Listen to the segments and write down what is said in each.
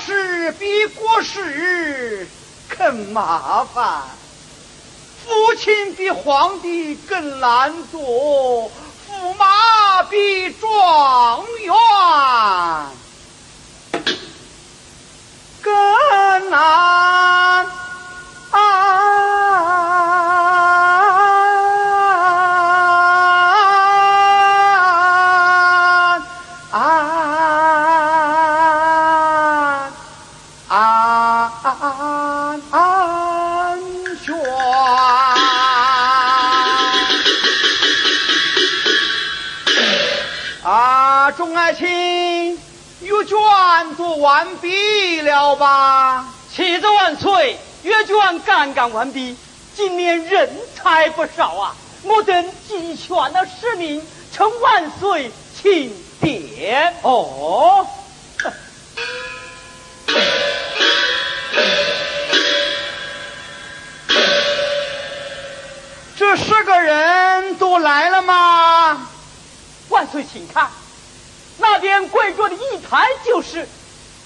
事比国事更麻烦，父亲比皇帝更难做，驸马比状元更难。完毕了吧？启奏万岁！阅卷刚刚完毕，今年人才不少啊！我等集全了十名，称万岁钦点。哦，这十个人都来了吗？万岁，请看，那边跪着的一排就是。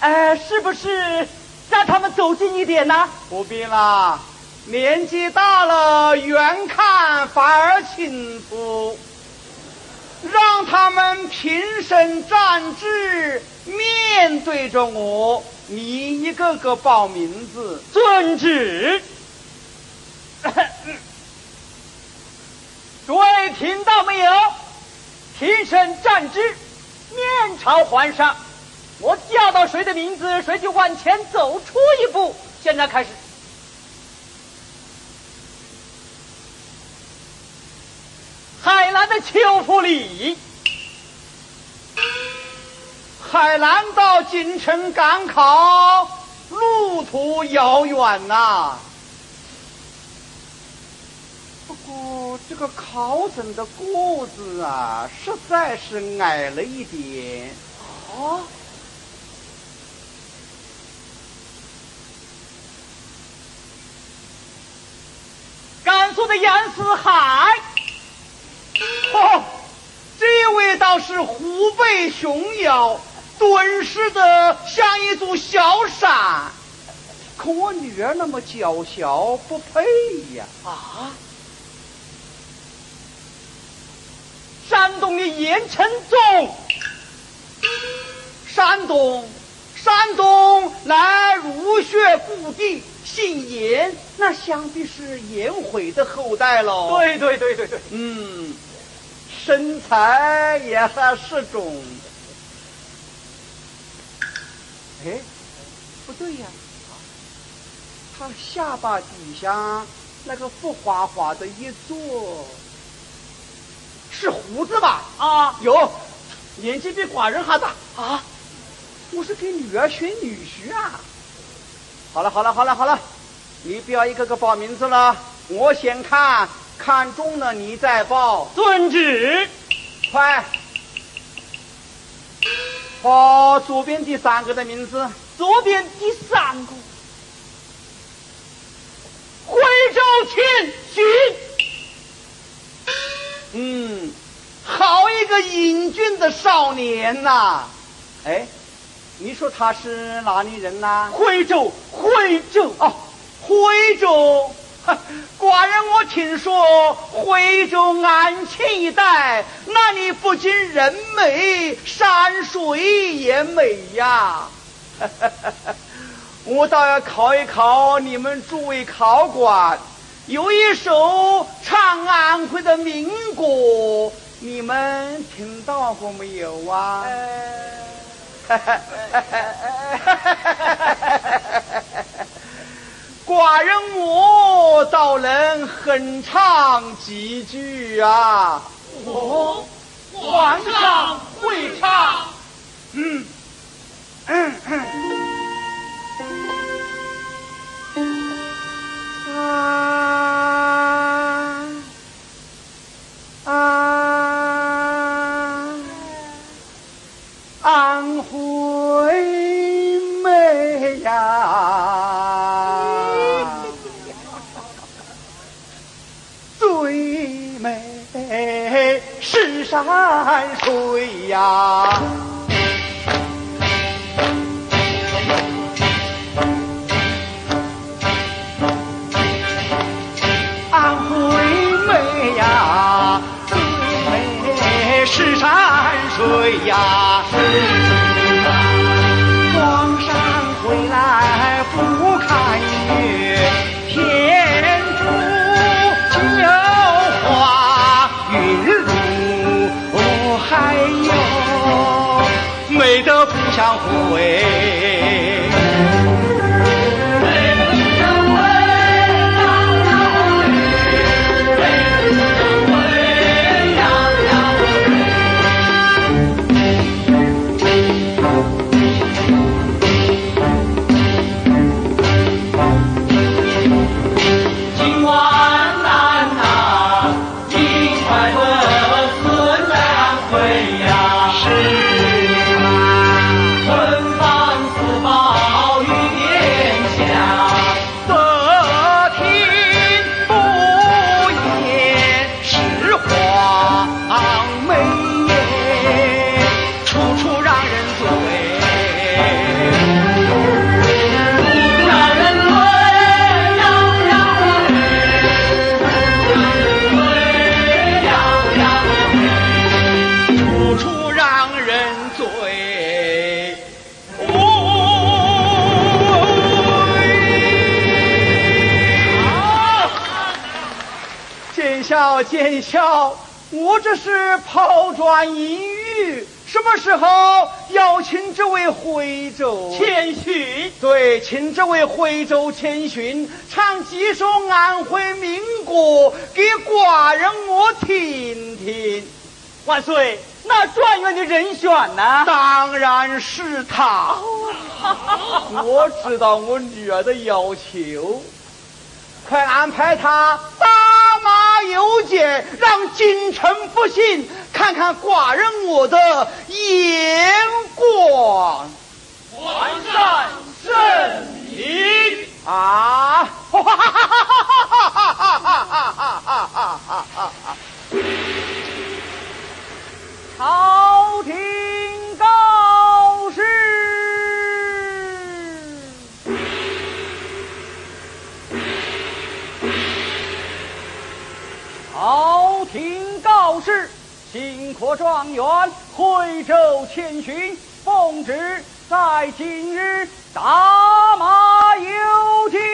哎，是不是让他们走近一点呢？不必了，年纪大了，远看反而清楚。让他们平身站直，面对着我，你一个个报名字。遵旨。诸位听到没有？平身站直，面朝皇上。我叫到谁的名字，谁就往前走出一步。现在开始，海南的秋福礼，海南到京城赶考，路途遥远呐。过这个考生的个子啊，实在是矮了一点。啊。甘肃的严思海，哦，这位倒是虎背熊腰，敦实的像一座小山。可我女儿那么娇小，不配呀！啊！山东的严承宗，山东，山东乃儒学故地。姓严，那想必是颜回的后代喽。对对对对对，嗯，身材也还适中。哎，不对呀，他下巴底下那个浮花花的一撮，是胡子吧？啊，有，年纪比寡人还大啊！我是给女儿选女婿啊。好了好了好了好了，你不要一个个报名字了，我先看看中了你再报。遵旨。快，报左边第三个的名字。左边第三个，徽州千寻。嗯，好一个英俊的少年呐！哎。你说他是哪里人呐？徽州，徽州哦，徽州，寡人我听说徽州安庆一带那里不仅人美，山水也美呀。我倒要考一考你们诸位考官，有一首唱安徽的民歌，你们听到过没有啊？寡人我倒能哼唱几句啊！哦，皇上会唱。嗯嗯嗯。山水呀。笑见笑，我这是抛砖引玉。什么时候邀请这位徽州千寻，对，请这位徽州千寻唱几首安徽民歌给寡人我听听。万岁，那状元的人选呢？当然是他。我知道我女儿的要求，快安排他有解，让君臣不信，看看寡人我的眼光。皇上圣明啊！哈哈哈哈哈哈哈哈哈哈哈哈哈！朝廷。科状元徽州千寻奉旨在今日打马游街。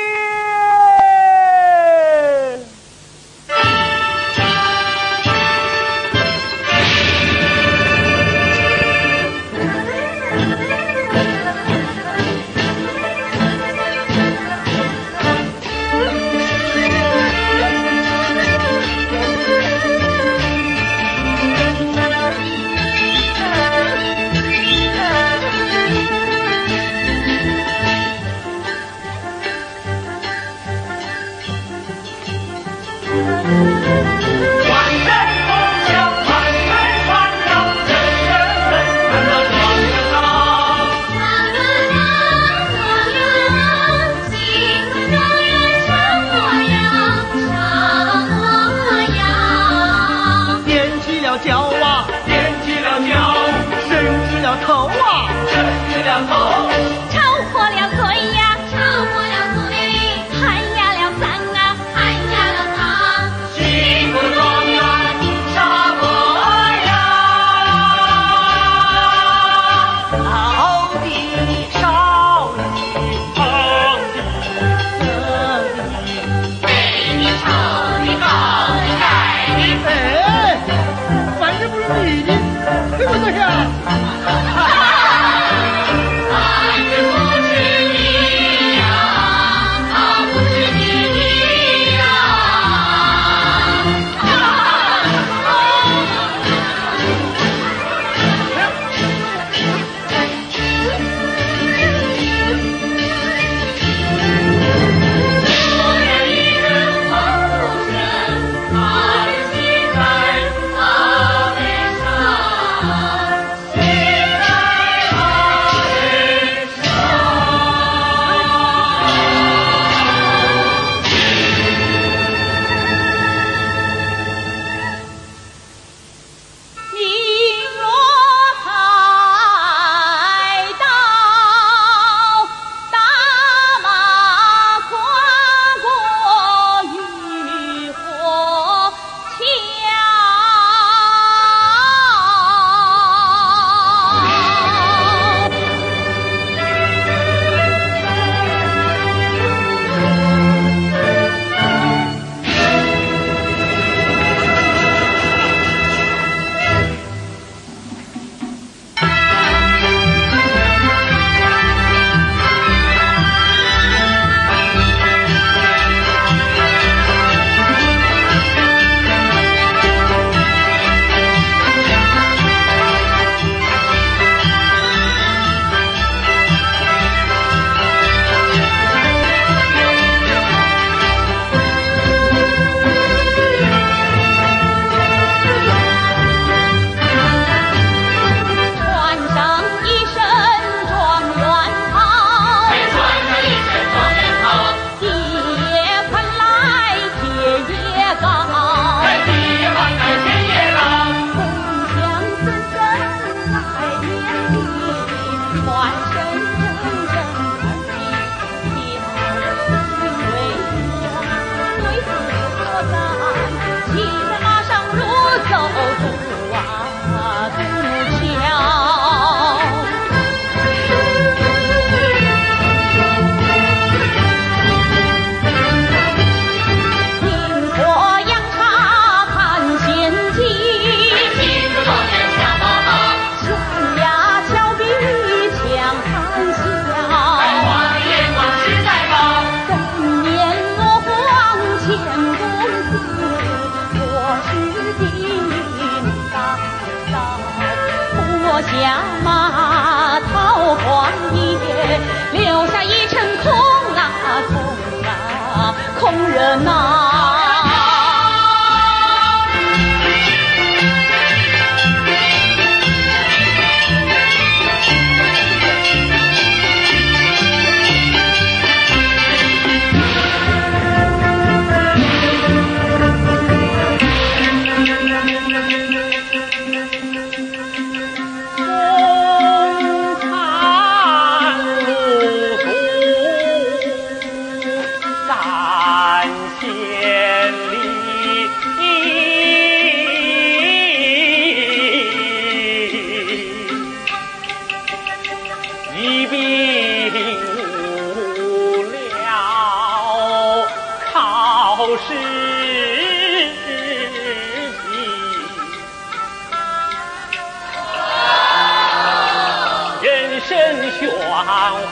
看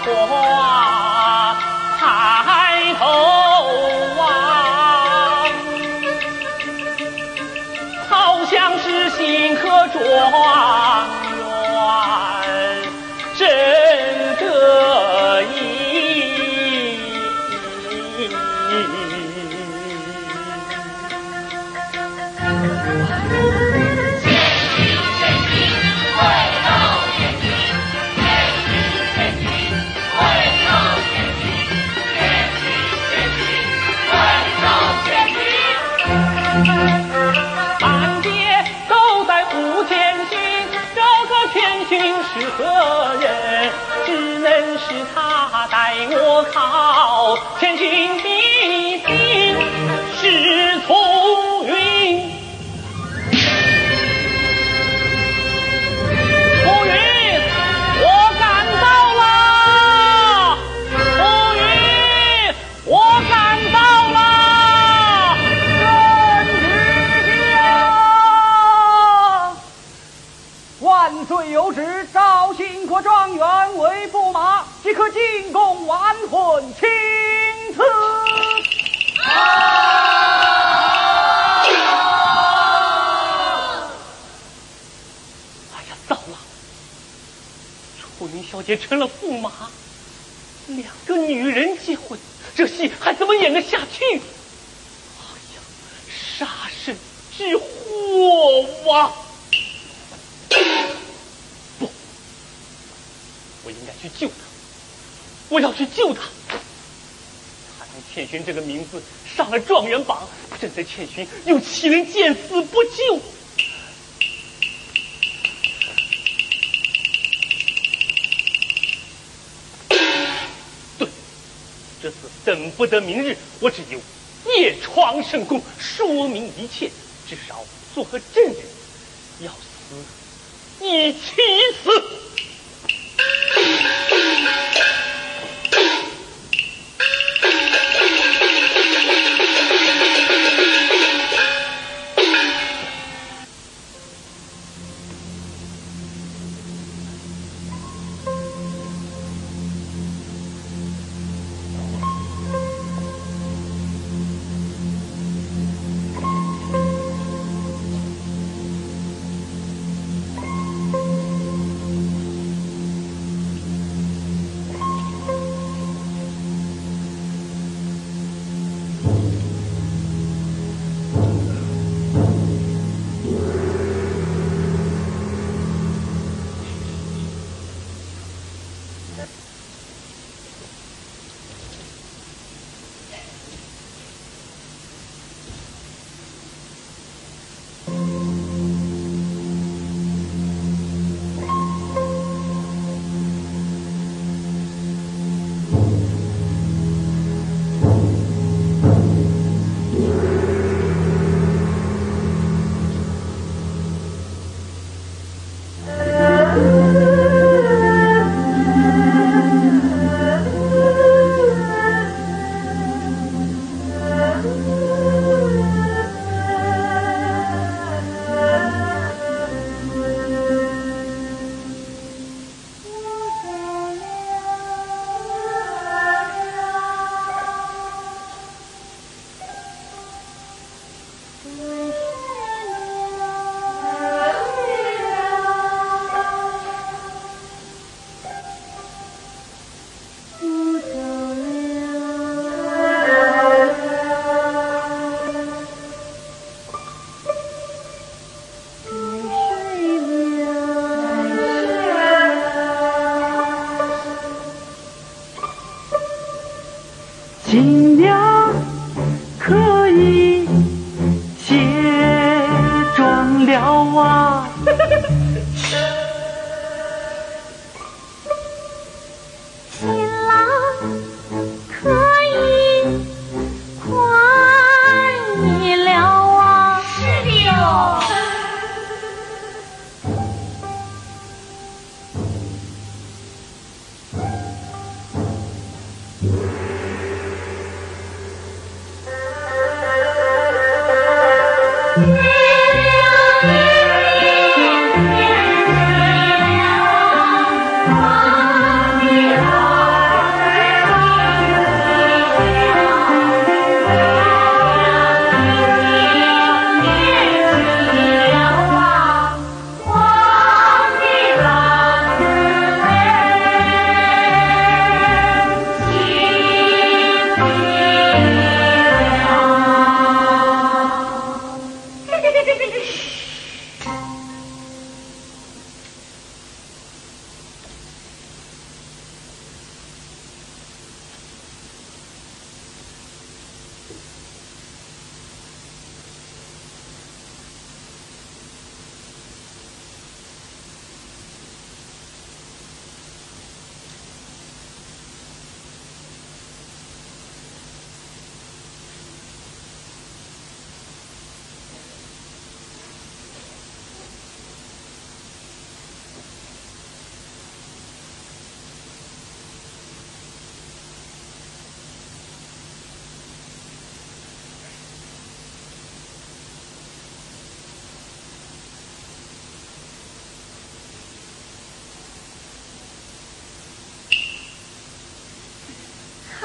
花个千寻是何人？只能是他带我考千金弟子状元为驸马，即可进宫完婚请赐。哎呀，糟了！楚云小姐成了驸马，两个女人结婚，这戏还怎么演得下去？哎呀，杀身之祸啊！去救他，我要去救他。他用千寻这个名字上了状元榜，朕的千寻又岂能见死不救？对，这次等不得明日，我只有夜闯圣宫，说明一切，至少做个证人。要死，一起死。Thank you. 情。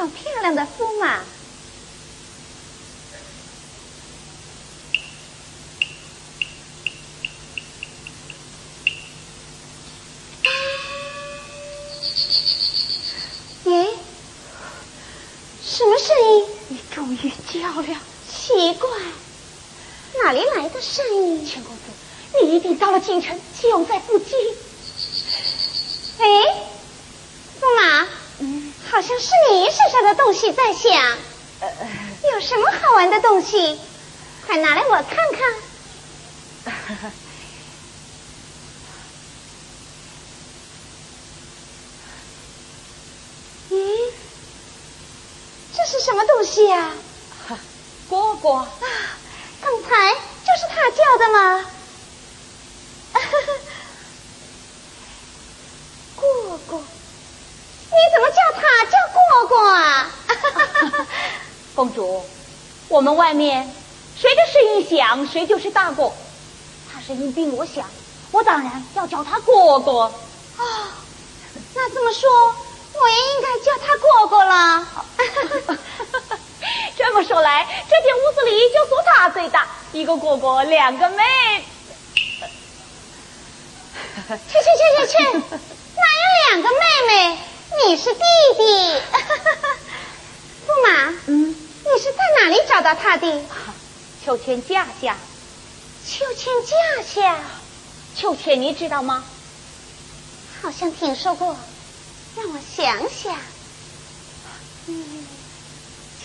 好漂亮的驸马！耶，什么声音？你终于叫了，奇怪，哪里来的声音？钱公子，你一定到了京城，就在附近。哎，好像是你身上的东西在响。有什么好玩的东西？快拿来我看看。咦，这是什么东西呀、蝈蝈，啊？刚才就是他叫的吗？蝈蝈，叫蝈蝈啊？公主，我们外面谁的声音响，谁就是大蝈。他声音比我响，我当然要叫他蝈蝈。哦，那这么说，我也应该叫他哥哥了。这么说来，这间屋子里就属他最大，一个哥哥，两个妹。去去去去去，哪有两个妹妹？你是弟弟。驸马，嗯，你是在哪里找到他的？秋千架下，秋千架下，秋千你知道吗？好像听说过。让我想想。嗯，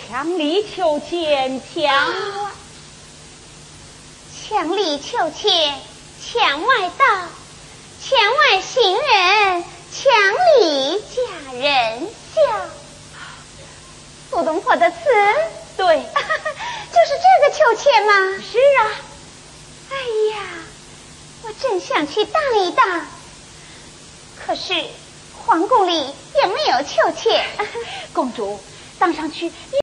墙里秋千，墙外。墙里秋千，墙外道。墙外行人，墙里佳人！笑。苏东坡的词，对，就是这个秋千吗？是啊，哎呀，我真想去荡一荡，可是皇宫里也没有秋千。公主，荡上去。